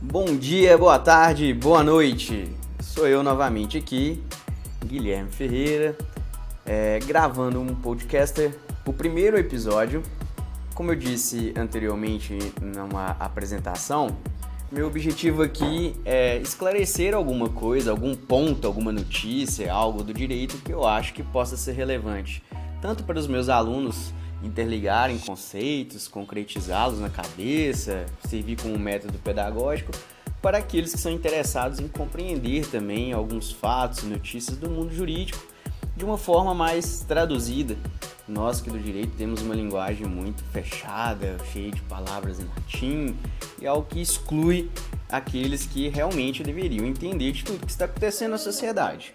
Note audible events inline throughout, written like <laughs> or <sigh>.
Bom dia, boa tarde, boa noite. Sou eu novamente aqui, Guilherme Ferreira, é, gravando um podcaster, o primeiro episódio. Como eu disse anteriormente numa apresentação, meu objetivo aqui é esclarecer alguma coisa, algum ponto, alguma notícia, algo do direito que eu acho que possa ser relevante, tanto para os meus alunos interligarem conceitos, concretizá-los na cabeça, servir como método pedagógico, para aqueles que são interessados em compreender também alguns fatos e notícias do mundo jurídico de uma forma mais traduzida. Nós que do direito temos uma linguagem muito fechada, cheia de palavras em latim, e algo que exclui aqueles que realmente deveriam entender de tudo que está acontecendo na sociedade.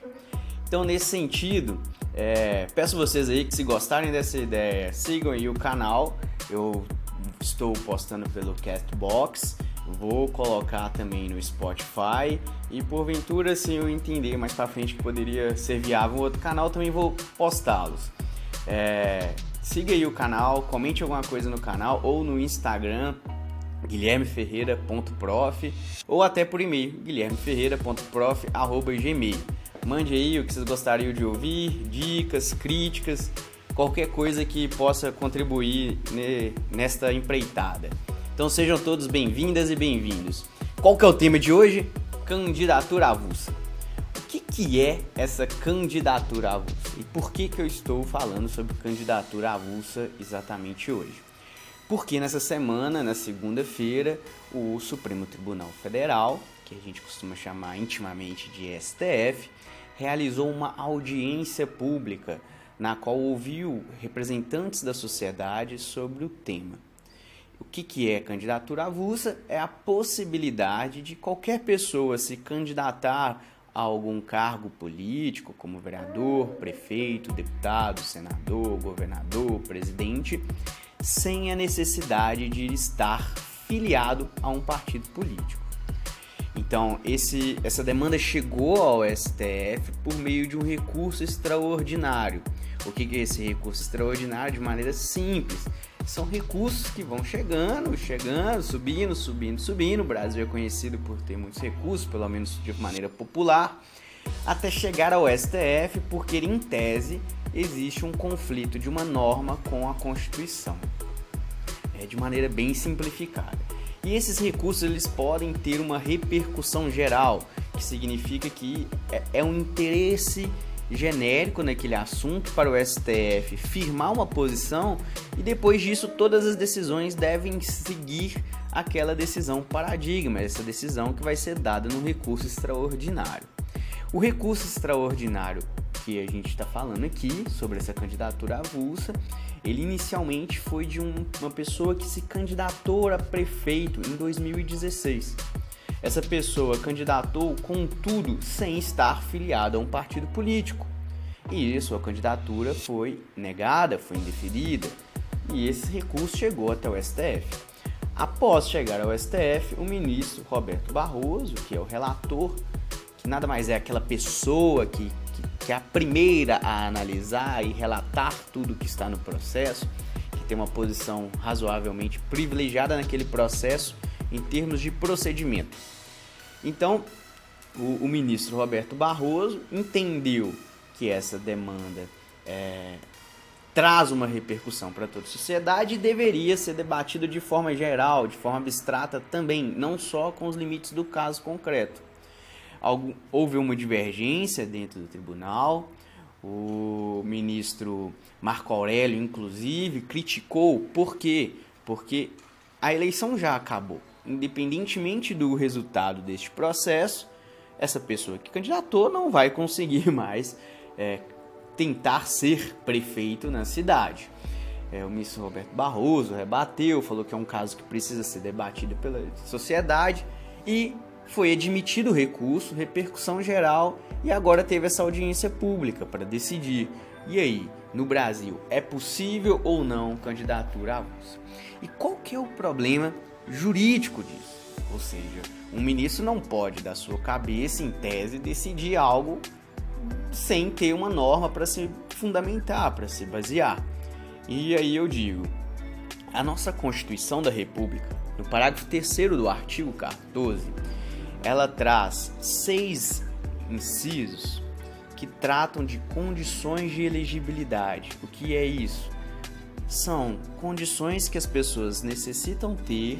Então, nesse sentido, é, peço vocês aí que se gostarem dessa ideia, sigam aí o canal. Eu estou postando pelo Castbox, vou colocar também no Spotify e porventura se eu entender mais para frente que poderia ser viável um outro canal, também vou postá-los. É, siga aí o canal, comente alguma coisa no canal ou no Instagram guilhermeferreira.prof ou até por e-mail guilhermeferreira.prof@gmail. Mande aí o que vocês gostariam de ouvir, dicas, críticas, qualquer coisa que possa contribuir nesta empreitada. Então sejam todos bem-vindas e bem-vindos. Qual que é o tema de hoje? Candidatura avulsa. O que, que é essa candidatura avulsa? E por que, que eu estou falando sobre candidatura avulsa exatamente hoje? Porque nessa semana, na segunda-feira, o Supremo Tribunal Federal, que a gente costuma chamar intimamente de STF, realizou uma audiência pública na qual ouviu representantes da sociedade sobre o tema. O que, que é candidatura avulsa? É a possibilidade de qualquer pessoa se candidatar a algum cargo político, como vereador, prefeito, deputado, senador, governador, presidente, sem a necessidade de estar filiado a um partido político. Então, esse, essa demanda chegou ao STF por meio de um recurso extraordinário. O que é esse recurso extraordinário? De maneira simples. São recursos que vão chegando, chegando, subindo, subindo, subindo. O Brasil é conhecido por ter muitos recursos, pelo menos de maneira popular, até chegar ao STF, porque em tese existe um conflito de uma norma com a Constituição. É de maneira bem simplificada. E esses recursos eles podem ter uma repercussão geral, que significa que é, é um interesse genérico naquele assunto para o STF firmar uma posição e depois disso todas as decisões devem seguir aquela decisão paradigma, essa decisão que vai ser dada no recurso extraordinário. O recurso extraordinário que a gente está falando aqui sobre essa candidatura avulsa, ele inicialmente foi de um, uma pessoa que se candidatou a prefeito em 2016. Essa pessoa candidatou, contudo, sem estar filiada a um partido político. E sua candidatura foi negada, foi indeferida, e esse recurso chegou até o STF. Após chegar ao STF, o ministro Roberto Barroso, que é o relator, que nada mais é aquela pessoa que que é a primeira a analisar e relatar tudo que está no processo, que tem uma posição razoavelmente privilegiada naquele processo em termos de procedimento. Então, o, o ministro Roberto Barroso entendeu que essa demanda é, traz uma repercussão para toda a sociedade e deveria ser debatida de forma geral, de forma abstrata também, não só com os limites do caso concreto houve uma divergência dentro do tribunal. O ministro Marco Aurélio, inclusive, criticou. Por quê? Porque a eleição já acabou. Independentemente do resultado deste processo, essa pessoa que candidatou não vai conseguir <laughs> mais é, tentar ser prefeito na cidade. É, o ministro Roberto Barroso rebateu, falou que é um caso que precisa ser debatido pela sociedade e foi admitido o recurso, repercussão geral e agora teve essa audiência pública para decidir. E aí, no Brasil, é possível ou não candidatura avulsa? E qual que é o problema jurídico disso? Ou seja, um ministro não pode, da sua cabeça, em tese, decidir algo sem ter uma norma para se fundamentar, para se basear. E aí eu digo, a nossa Constituição da República no parágrafo 3 do artigo 14, ela traz seis incisos que tratam de condições de elegibilidade. O que é isso? São condições que as pessoas necessitam ter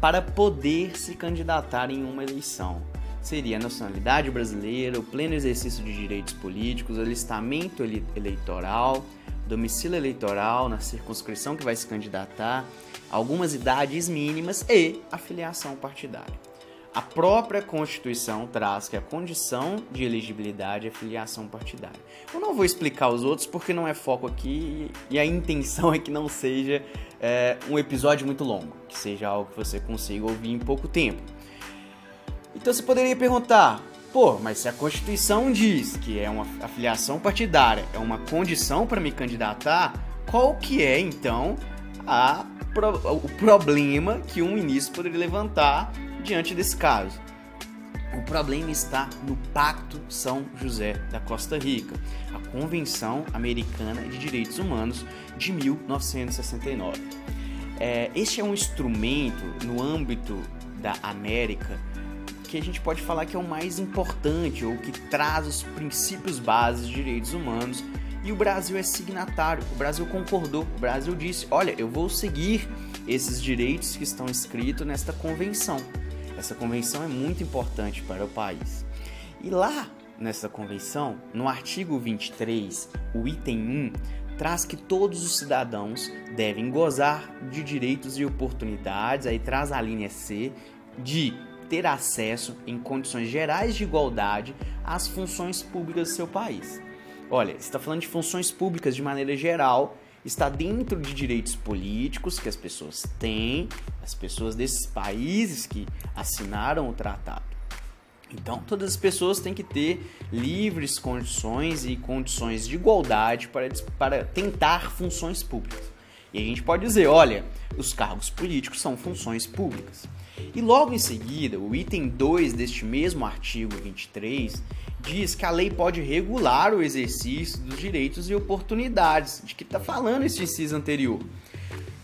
para poder se candidatar em uma eleição. Seria a nacionalidade brasileira, o pleno exercício de direitos políticos, alistamento eleitoral, domicílio eleitoral na circunscrição que vai se candidatar, algumas idades mínimas e a filiação partidária. A própria Constituição traz que a condição de elegibilidade é filiação partidária. Eu não vou explicar os outros porque não é foco aqui e a intenção é que não seja é, um episódio muito longo, que seja algo que você consiga ouvir em pouco tempo. Então você poderia perguntar, pô, mas se a Constituição diz que é uma afiliação partidária, é uma condição para me candidatar, qual que é então a, o problema que um ministro poderia levantar diante desse caso. O problema está no Pacto São José da Costa Rica, a Convenção Americana de Direitos Humanos de 1969. É, este é um instrumento no âmbito da América que a gente pode falar que é o mais importante ou que traz os princípios básicos de direitos humanos e o Brasil é signatário. O Brasil concordou. O Brasil disse: olha, eu vou seguir esses direitos que estão escritos nesta convenção. Essa convenção é muito importante para o país. E lá nessa convenção, no artigo 23, o item 1, traz que todos os cidadãos devem gozar de direitos e oportunidades, aí traz a linha C, de ter acesso em condições gerais de igualdade às funções públicas do seu país. Olha, está falando de funções públicas de maneira geral está dentro de direitos políticos que as pessoas têm, as pessoas desses países que assinaram o tratado. Então, todas as pessoas têm que ter livres condições e condições de igualdade para, para tentar funções públicas. E a gente pode dizer, olha, os cargos políticos são funções públicas. E logo em seguida, o item 2 deste mesmo artigo 23 diz que a lei pode regular o exercício dos direitos e oportunidades, de que está falando esse inciso anterior,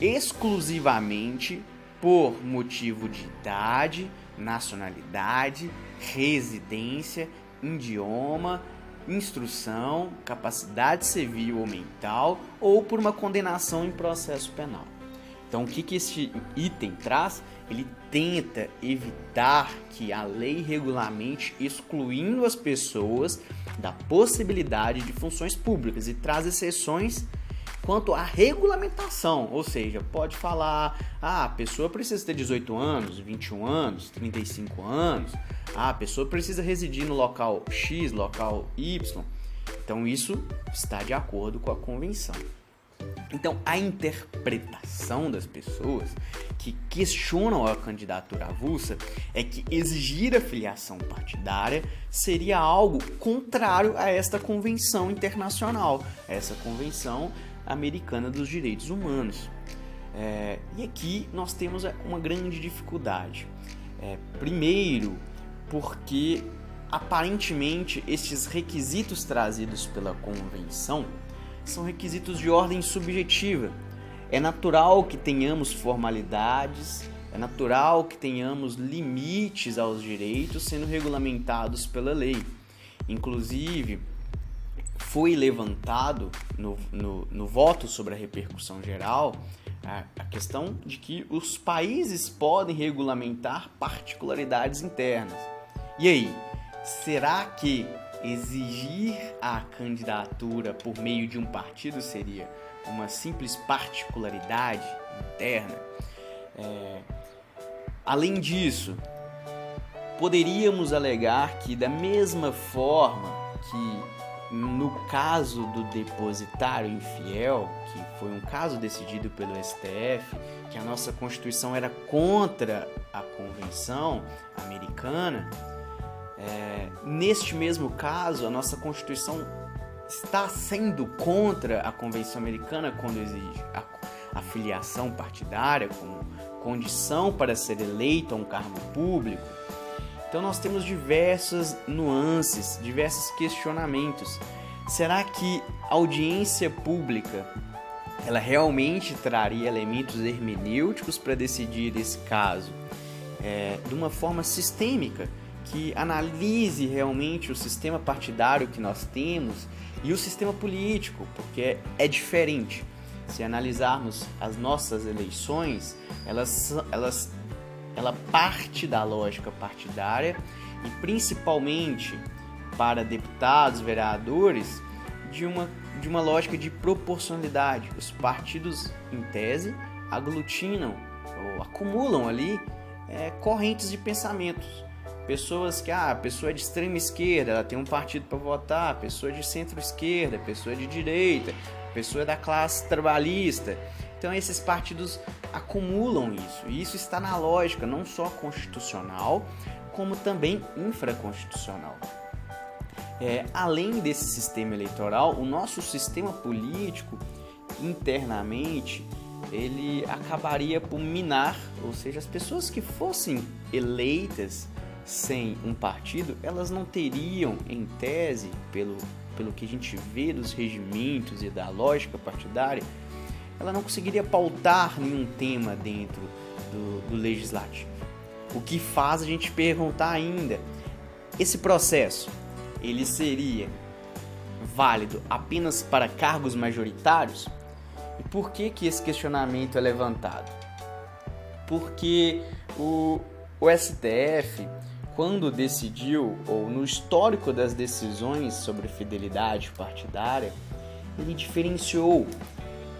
exclusivamente por motivo de idade, nacionalidade, residência, idioma, instrução, capacidade civil ou mental ou por uma condenação em processo penal. Então, o que, que este item traz? Ele tenta evitar que a lei regulamente excluindo as pessoas da possibilidade de funções públicas e traz exceções quanto à regulamentação, ou seja, pode falar, ah, a pessoa precisa ter 18 anos, 21 anos, 35 anos, ah, a pessoa precisa residir no local X, local Y. Então isso está de acordo com a convenção. Então, a interpretação das pessoas que questionam a candidatura avulsa é que exigir a filiação partidária seria algo contrário a esta convenção internacional, a essa convenção americana dos direitos humanos. É, e aqui nós temos uma grande dificuldade. É, primeiro, porque aparentemente estes requisitos trazidos pela convenção são requisitos de ordem subjetiva. É natural que tenhamos formalidades, é natural que tenhamos limites aos direitos sendo regulamentados pela lei. Inclusive, foi levantado no, no, no voto sobre a repercussão geral a, a questão de que os países podem regulamentar particularidades internas. E aí, será que exigir a candidatura por meio de um partido seria uma simples particularidade interna. É... Além disso, poderíamos alegar que, da mesma forma que no caso do depositário infiel, que foi um caso decidido pelo STF, que a nossa Constituição era contra a Convenção Americana, é, neste mesmo caso, a nossa Constituição está sendo contra a Convenção Americana quando exige a, a filiação partidária como condição para ser eleito a um cargo público. Então nós temos diversas nuances, diversos questionamentos. Será que a audiência pública ela realmente traria elementos hermenêuticos para decidir esse caso é, de uma forma sistêmica, que analise realmente o sistema partidário que nós temos e o sistema político, porque é diferente. Se analisarmos as nossas eleições, elas, elas, ela parte da lógica partidária e principalmente para deputados, vereadores, de uma, de uma lógica de proporcionalidade. Os partidos, em tese, aglutinam ou acumulam ali é, correntes de pensamentos. Pessoas que, ah, a pessoa é de extrema esquerda, ela tem um partido para votar, pessoa de centro-esquerda, pessoa de direita, pessoa da classe trabalhista. Então esses partidos acumulam isso, e isso está na lógica não só constitucional, como também infraconstitucional. É, além desse sistema eleitoral, o nosso sistema político internamente ele acabaria por minar, ou seja, as pessoas que fossem eleitas sem um partido, elas não teriam, em tese, pelo, pelo que a gente vê dos regimentos e da lógica partidária, ela não conseguiria pautar nenhum tema dentro do, do legislativo. O que faz a gente perguntar ainda, esse processo, ele seria válido apenas para cargos majoritários? E por que, que esse questionamento é levantado? Porque o, o STF, quando decidiu, ou no histórico das decisões sobre fidelidade partidária, ele diferenciou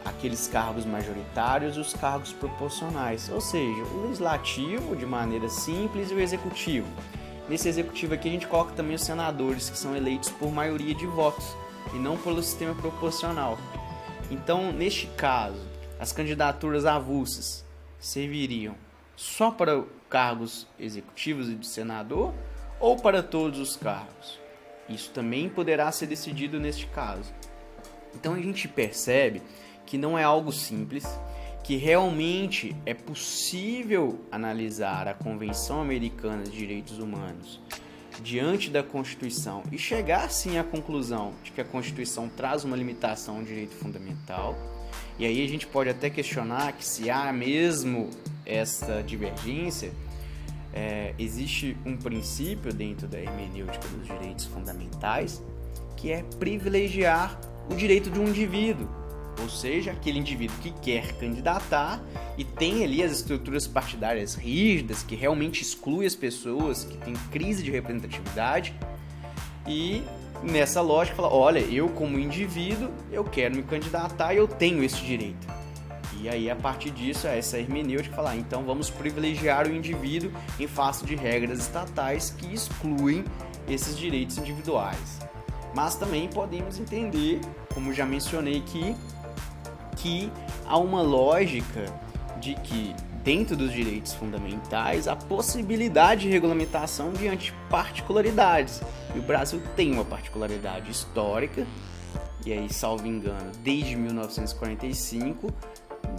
aqueles cargos majoritários e os cargos proporcionais, ou seja, o legislativo de maneira simples e o executivo. Nesse executivo aqui a gente coloca também os senadores, que são eleitos por maioria de votos e não pelo sistema proporcional. Então, neste caso, as candidaturas avulsas serviriam só para cargos executivos e de senador ou para todos os cargos? Isso também poderá ser decidido neste caso. Então a gente percebe que não é algo simples, que realmente é possível analisar a Convenção Americana de Direitos Humanos diante da Constituição e chegar sim à conclusão de que a Constituição traz uma limitação ao direito fundamental. E aí a gente pode até questionar que se há mesmo essa divergência, é, existe um princípio dentro da hermenêutica dos direitos fundamentais que é privilegiar o direito de um indivíduo ou seja, aquele indivíduo que quer candidatar e tem ali as estruturas partidárias rígidas, que realmente exclui as pessoas, que tem crise de representatividade, e nessa lógica fala, olha, eu como indivíduo, eu quero me candidatar e eu tenho esse direito. E aí, a partir disso, é essa hermenêutica falar, ah, então vamos privilegiar o indivíduo em face de regras estatais que excluem esses direitos individuais. Mas também podemos entender, como já mencionei aqui, que há uma lógica de que, dentro dos direitos fundamentais, a possibilidade de regulamentação diante particularidades. E o Brasil tem uma particularidade histórica, e aí, salvo engano, desde 1945,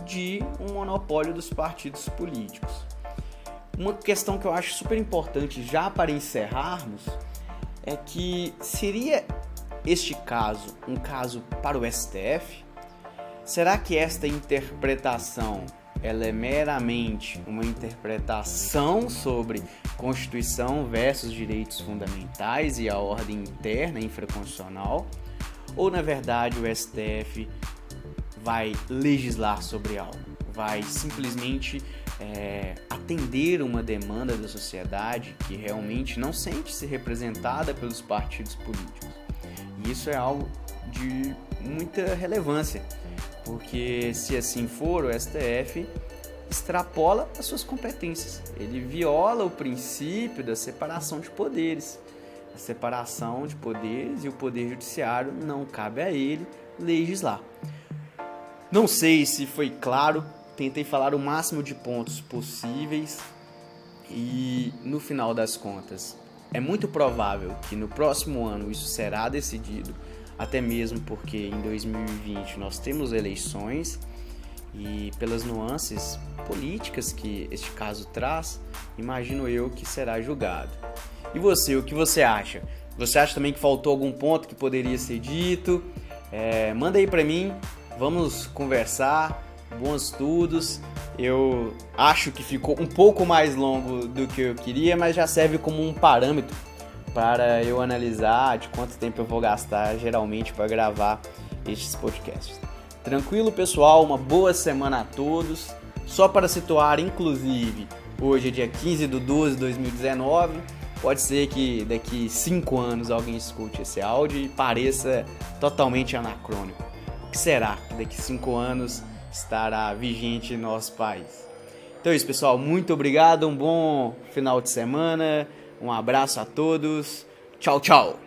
de um monopólio dos partidos políticos. Uma questão que eu acho super importante já para encerrarmos é que seria este caso um caso para o STF? Será que esta interpretação ela é meramente uma interpretação sobre Constituição versus direitos fundamentais e a ordem interna infraconstitucional? Ou na verdade o STF vai legislar sobre algo? Vai simplesmente é, atender uma demanda da sociedade que realmente não sente-se representada pelos partidos políticos? E isso é algo de muita relevância porque se assim for, o STF extrapola as suas competências. Ele viola o princípio da separação de poderes. A separação de poderes e o poder judiciário não cabe a ele legislar. Não sei se foi claro, tentei falar o máximo de pontos possíveis e no final das contas é muito provável que no próximo ano isso será decidido até mesmo porque em 2020 nós temos eleições e pelas nuances políticas que este caso traz, imagino eu que será julgado. E você, o que você acha? Você acha também que faltou algum ponto que poderia ser dito? É, manda aí para mim Vamos conversar, bons estudos. Eu acho que ficou um pouco mais longo do que eu queria, mas já serve como um parâmetro para eu analisar de quanto tempo eu vou gastar geralmente para gravar estes podcasts. Tranquilo, pessoal? Uma boa semana a todos. Só para situar, inclusive, hoje é dia 15 de 12 de 2019. Pode ser que daqui 5 anos alguém escute esse áudio e pareça totalmente anacrônico. Será que daqui 5 anos estará vigente em nosso país? Então é isso, pessoal. Muito obrigado. Um bom final de semana. Um abraço a todos. Tchau, tchau.